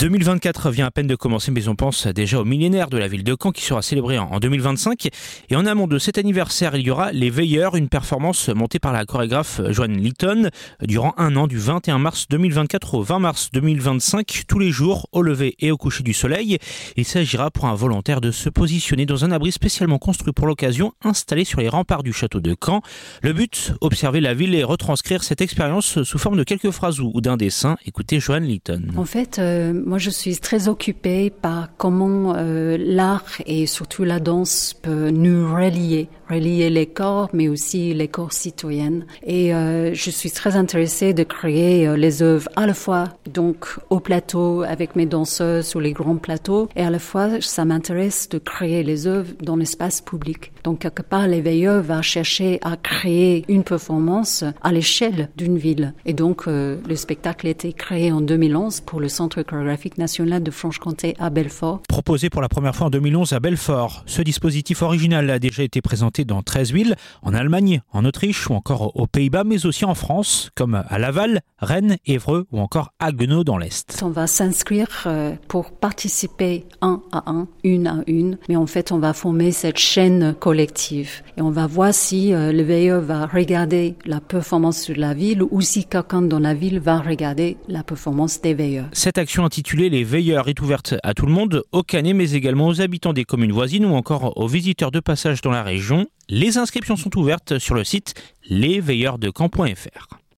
2024 vient à peine de commencer, mais on pense déjà au millénaire de la ville de Caen qui sera célébré en 2025. Et en amont de cet anniversaire, il y aura Les Veilleurs, une performance montée par la chorégraphe Joanne Litton durant un an du 21 mars 2024 au 20 mars 2025, tous les jours, au lever et au coucher du soleil. Il s'agira pour un volontaire de se positionner dans un abri spécialement construit pour l'occasion, installé sur les remparts du château de Caen. Le but, observer la ville et retranscrire cette expérience sous forme de quelques phrases ou d'un dessin. Écoutez Joanne Litton. En fait, euh, moi, je suis très occupée par comment euh, l'art et surtout la danse peut nous relier, relier les corps, mais aussi les corps citoyennes. Et euh, je suis très intéressée de créer euh, les œuvres à la fois donc au plateau avec mes danseuses sur les grands plateaux, et à la fois ça m'intéresse de créer les œuvres dans l'espace public. Donc quelque part, l'éveilleur va chercher à créer une performance à l'échelle d'une ville. Et donc le spectacle a été créé en 2011 pour le Centre chorégraphique national de Franche-Comté à Belfort. Proposé pour la première fois en 2011 à Belfort, ce dispositif original a déjà été présenté dans 13 villes, en Allemagne, en Autriche ou encore aux Pays-Bas, mais aussi en France, comme à Laval, Rennes, Évreux ou encore Haguenau dans l'Est. On va s'inscrire euh, pour participer un à un, une à une, mais en fait on va former cette chaîne collective et on va voir si euh, le veilleur va regarder la performance de la ville ou si quelqu'un dans la ville va regarder la performance des veilleurs. Cette action intitulée les Veilleurs est ouverte à tout le monde, aux Canets, mais également aux habitants des communes voisines ou encore aux visiteurs de passage dans la région. Les inscriptions sont ouvertes sur le site lesveilleursdecamp.fr.